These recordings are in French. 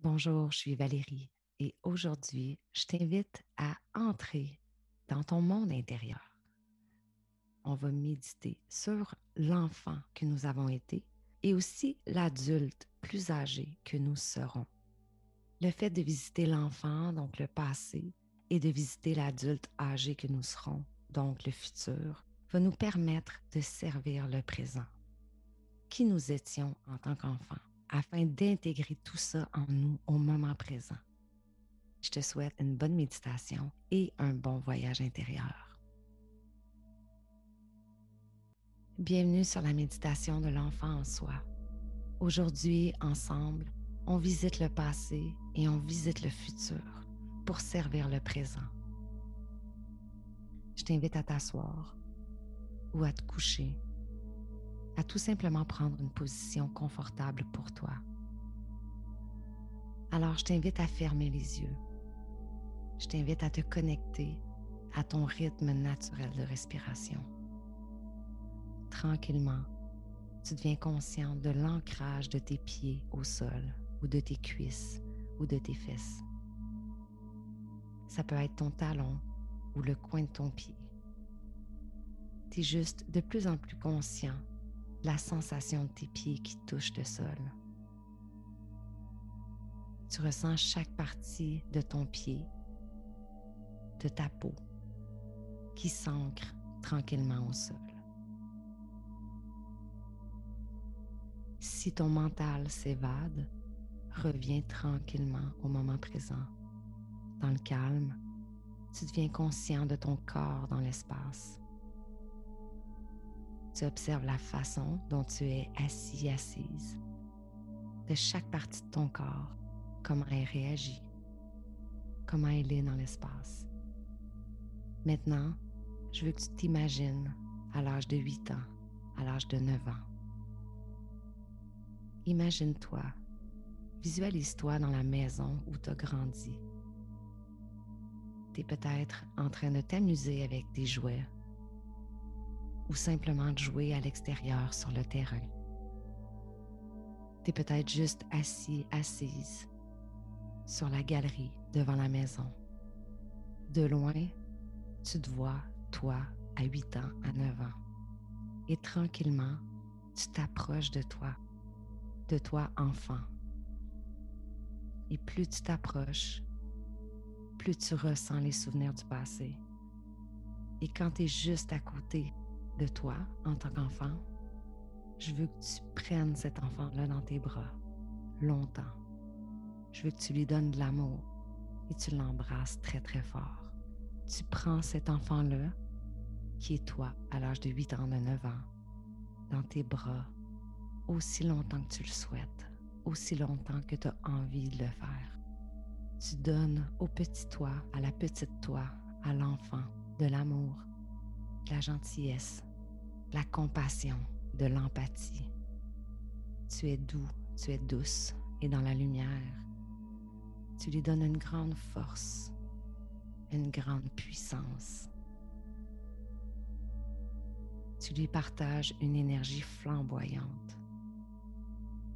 Bonjour, je suis Valérie et aujourd'hui, je t'invite à entrer dans ton monde intérieur. On va méditer sur l'enfant que nous avons été et aussi l'adulte plus âgé que nous serons. Le fait de visiter l'enfant, donc le passé, et de visiter l'adulte âgé que nous serons, donc le futur, va nous permettre de servir le présent. Qui nous étions en tant qu'enfants? Afin d'intégrer tout ça en nous au moment présent. Je te souhaite une bonne méditation et un bon voyage intérieur. Bienvenue sur la méditation de l'enfant en soi. Aujourd'hui, ensemble, on visite le passé et on visite le futur pour servir le présent. Je t'invite à t'asseoir ou à te coucher à tout simplement prendre une position confortable pour toi. Alors, je t'invite à fermer les yeux. Je t'invite à te connecter à ton rythme naturel de respiration. Tranquillement, tu deviens conscient de l'ancrage de tes pieds au sol ou de tes cuisses ou de tes fesses. Ça peut être ton talon ou le coin de ton pied. Tu es juste de plus en plus conscient la sensation de tes pieds qui touchent le sol. Tu ressens chaque partie de ton pied, de ta peau, qui s'ancre tranquillement au sol. Si ton mental s'évade, reviens tranquillement au moment présent. Dans le calme, tu deviens conscient de ton corps dans l'espace. Tu observes la façon dont tu es assis, assise, de chaque partie de ton corps, comment elle réagit, comment elle est dans l'espace. Maintenant, je veux que tu t'imagines à l'âge de 8 ans, à l'âge de 9 ans. Imagine-toi, visualise-toi dans la maison où tu as grandi. Tu es peut-être en train de t'amuser avec des jouets ou simplement de jouer à l'extérieur sur le terrain. Tu es peut-être juste assis, assise sur la galerie devant la maison. De loin, tu te vois, toi, à 8 ans, à 9 ans. Et tranquillement, tu t'approches de toi, de toi enfant. Et plus tu t'approches, plus tu ressens les souvenirs du passé. Et quand tu es juste à côté, de toi en tant qu'enfant, je veux que tu prennes cet enfant-là dans tes bras longtemps. Je veux que tu lui donnes de l'amour et tu l'embrasses très très fort. Tu prends cet enfant-là, qui est toi à l'âge de 8 ans, de 9 ans, dans tes bras aussi longtemps que tu le souhaites, aussi longtemps que tu as envie de le faire. Tu donnes au petit toi, à la petite toi, à l'enfant, de l'amour, de la gentillesse, la compassion, de l'empathie. Tu es doux, tu es douce et dans la lumière. Tu lui donnes une grande force, une grande puissance. Tu lui partages une énergie flamboyante.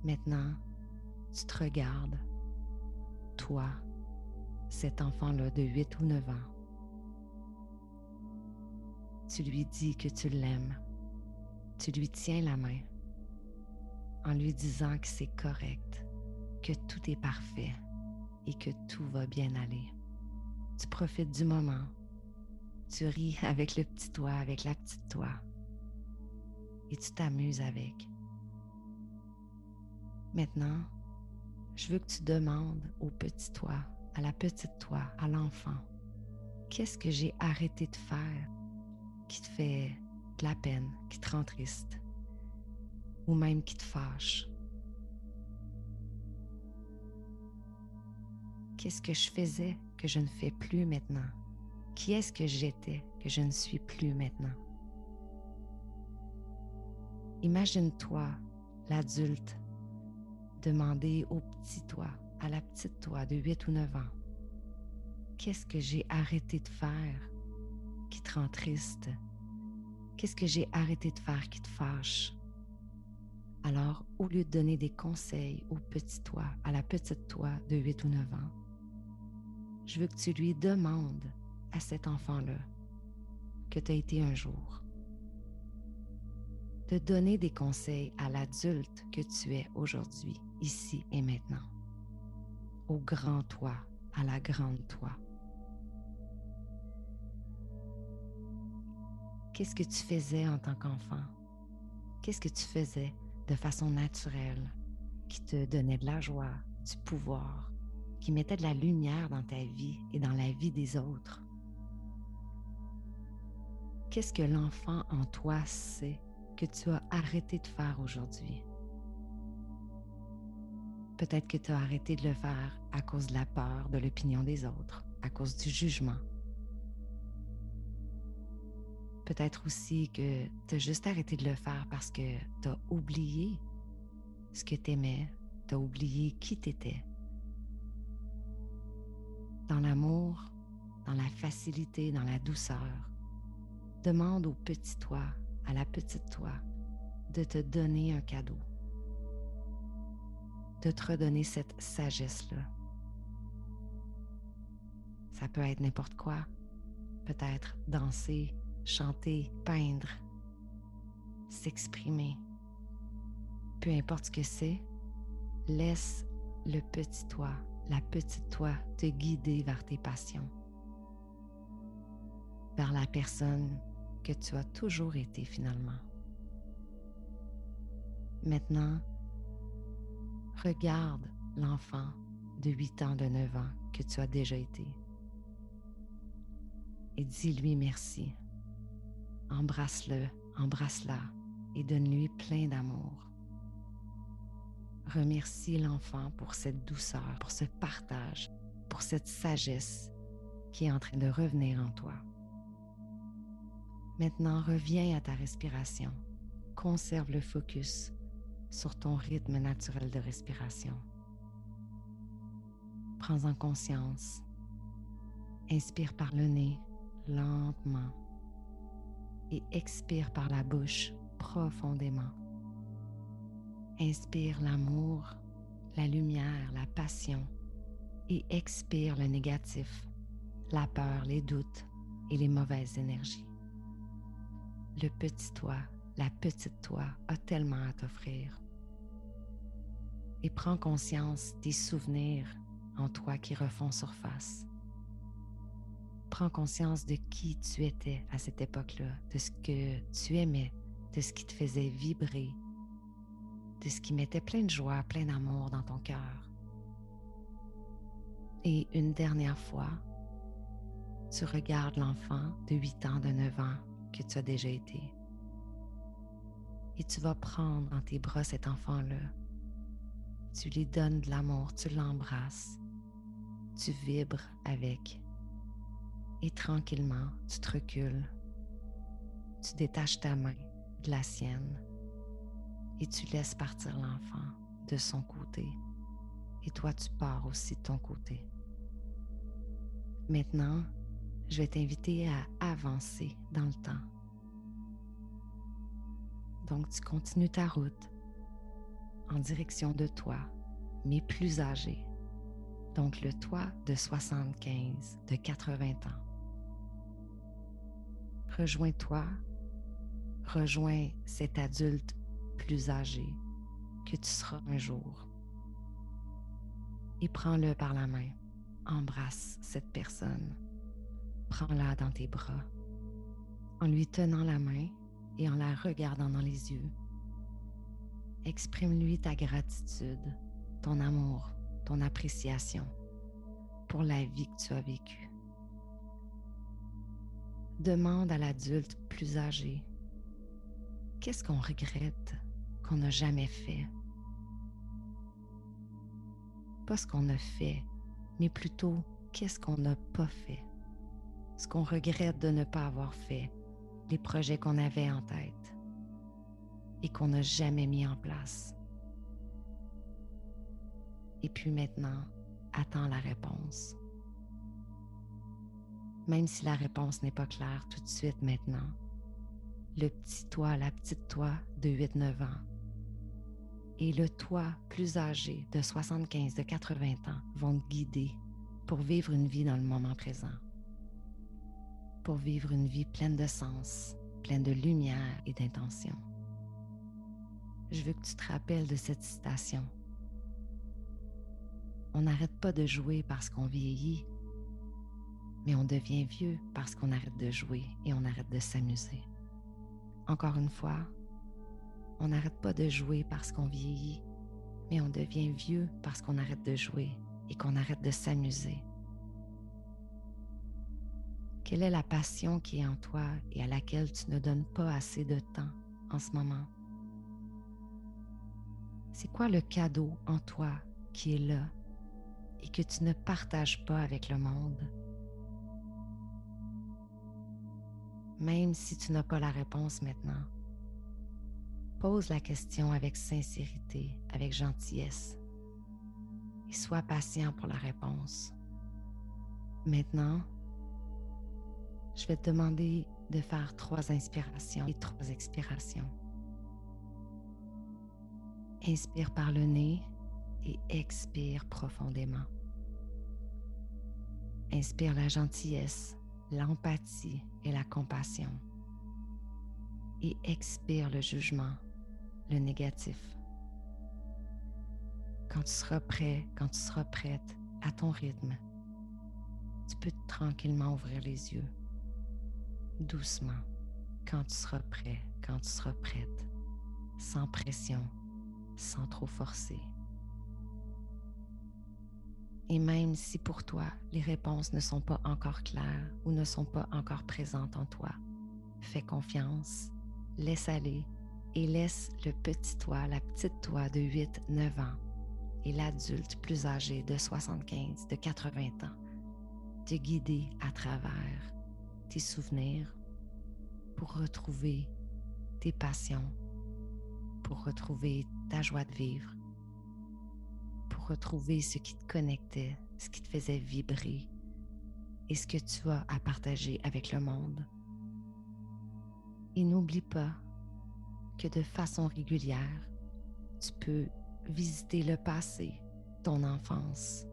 Maintenant, tu te regardes, toi, cet enfant-là de 8 ou 9 ans. Tu lui dis que tu l'aimes tu lui tiens la main en lui disant que c'est correct, que tout est parfait et que tout va bien aller. Tu profites du moment. Tu ris avec le petit toi, avec la petite toi. Et tu t'amuses avec. Maintenant, je veux que tu demandes au petit toi, à la petite toi, à l'enfant, qu'est-ce que j'ai arrêté de faire qui te fait la peine, qui te rend triste ou même qui te fâche. Qu'est-ce que je faisais que je ne fais plus maintenant? Qui est-ce que j'étais que je ne suis plus maintenant? Imagine-toi, l'adulte, demander au petit toi, à la petite toi de 8 ou 9 ans, qu'est-ce que j'ai arrêté de faire qui te rend triste, Qu'est-ce que j'ai arrêté de faire qui te fâche? Alors, au lieu de donner des conseils au petit toi, à la petite toi de 8 ou 9 ans, je veux que tu lui demandes à cet enfant-là que tu as été un jour, de donner des conseils à l'adulte que tu es aujourd'hui, ici et maintenant, au grand toi, à la grande toi. Qu'est-ce que tu faisais en tant qu'enfant? Qu'est-ce que tu faisais de façon naturelle qui te donnait de la joie, du pouvoir, qui mettait de la lumière dans ta vie et dans la vie des autres? Qu'est-ce que l'enfant en toi sait que tu as arrêté de faire aujourd'hui? Peut-être que tu as arrêté de le faire à cause de la peur de l'opinion des autres, à cause du jugement, Peut-être aussi que tu as juste arrêté de le faire parce que tu as oublié ce que tu aimais, tu as oublié qui tu étais. Dans l'amour, dans la facilité, dans la douceur, demande au petit toi, à la petite toi, de te donner un cadeau, de te redonner cette sagesse-là. Ça peut être n'importe quoi, peut-être danser, chanter, peindre, s'exprimer. Peu importe ce que c'est, laisse le petit toi, la petite toi te guider vers tes passions, vers la personne que tu as toujours été finalement. Maintenant, regarde l'enfant de 8 ans, de 9 ans que tu as déjà été et dis-lui merci embrasse-le, embrasse-la et donne-lui plein d'amour. Remercie l'enfant pour cette douceur, pour ce partage, pour cette sagesse qui est en train de revenir en toi. Maintenant, reviens à ta respiration. Conserve le focus sur ton rythme naturel de respiration. Prends en conscience. Inspire par le nez lentement et expire par la bouche profondément. Inspire l'amour, la lumière, la passion et expire le négatif, la peur, les doutes et les mauvaises énergies. Le petit toi, la petite toi a tellement à t'offrir. Et prends conscience des souvenirs en toi qui refont surface prends conscience de qui tu étais à cette époque-là, de ce que tu aimais, de ce qui te faisait vibrer, de ce qui mettait plein de joie, plein d'amour dans ton cœur. Et une dernière fois, tu regardes l'enfant de 8 ans, de 9 ans que tu as déjà été. Et tu vas prendre dans tes bras cet enfant-là. Tu lui donnes de l'amour, tu l'embrasses, tu vibres avec et tranquillement, tu te recules. Tu détaches ta main de la sienne et tu laisses partir l'enfant de son côté. Et toi, tu pars aussi de ton côté. Maintenant, je vais t'inviter à avancer dans le temps. Donc, tu continues ta route en direction de toi, mais plus âgé. Donc, le toi de 75, de 80 ans rejoins-toi, rejoins cet adulte plus âgé que tu seras un jour. Et prends-le par la main, embrasse cette personne, prends-la dans tes bras, en lui tenant la main et en la regardant dans les yeux. Exprime-lui ta gratitude, ton amour, ton appréciation pour la vie que tu as vécue. Demande à l'adulte plus âgé, qu'est-ce qu'on regrette qu'on n'a jamais fait? Pas ce qu'on a fait, mais plutôt qu'est-ce qu'on n'a pas fait? Ce qu'on regrette de ne pas avoir fait, les projets qu'on avait en tête et qu'on n'a jamais mis en place. Et puis maintenant, attends la réponse même si la réponse n'est pas claire tout de suite maintenant. Le petit toi, la petite toi de 8-9 ans et le toi plus âgé de 75, de 80 ans vont te guider pour vivre une vie dans le moment présent, pour vivre une vie pleine de sens, pleine de lumière et d'intention. Je veux que tu te rappelles de cette citation. On n'arrête pas de jouer parce qu'on vieillit, mais on devient vieux parce qu'on arrête de jouer et on arrête de s'amuser. Encore une fois, on n'arrête pas de jouer parce qu'on vieillit, mais on devient vieux parce qu'on arrête de jouer et qu'on arrête de s'amuser. Quelle est la passion qui est en toi et à laquelle tu ne donnes pas assez de temps en ce moment? C'est quoi le cadeau en toi qui est là et que tu ne partages pas avec le monde? Même si tu n'as pas la réponse maintenant, pose la question avec sincérité, avec gentillesse et sois patient pour la réponse. Maintenant, je vais te demander de faire trois inspirations et trois expirations. Inspire par le nez et expire profondément. Inspire la gentillesse, l'empathie et la compassion. Et expire le jugement, le négatif. Quand tu seras prêt, quand tu seras prête à ton rythme, tu peux tranquillement ouvrir les yeux, doucement, quand tu seras prêt, quand tu seras prête, sans pression, sans trop forcer. Et même si pour toi, les réponses ne sont pas encore claires ou ne sont pas encore présentes en toi, fais confiance, laisse aller et laisse le petit toi, la petite toi de 8-9 ans et l'adulte plus âgé de 75, de 80 ans te guider à travers tes souvenirs pour retrouver tes passions, pour retrouver ta joie de vivre, pour retrouver ce qui te connectait, ce qui te faisait vibrer et ce que tu as à partager avec le monde. Et n'oublie pas que de façon régulière, tu peux visiter le passé, ton enfance,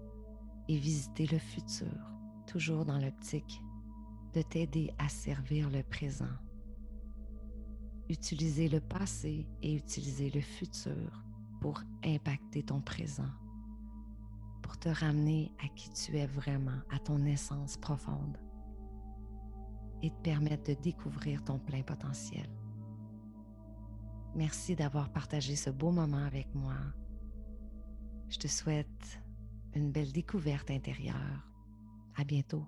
et visiter le futur, toujours dans l'optique de t'aider à servir le présent. Utiliser le passé et utiliser le futur pour impacter ton présent, pour te ramener à qui tu es vraiment, à ton essence profonde et te permettre de découvrir ton plein potentiel. Merci d'avoir partagé ce beau moment avec moi. Je te souhaite une belle découverte intérieure. À bientôt.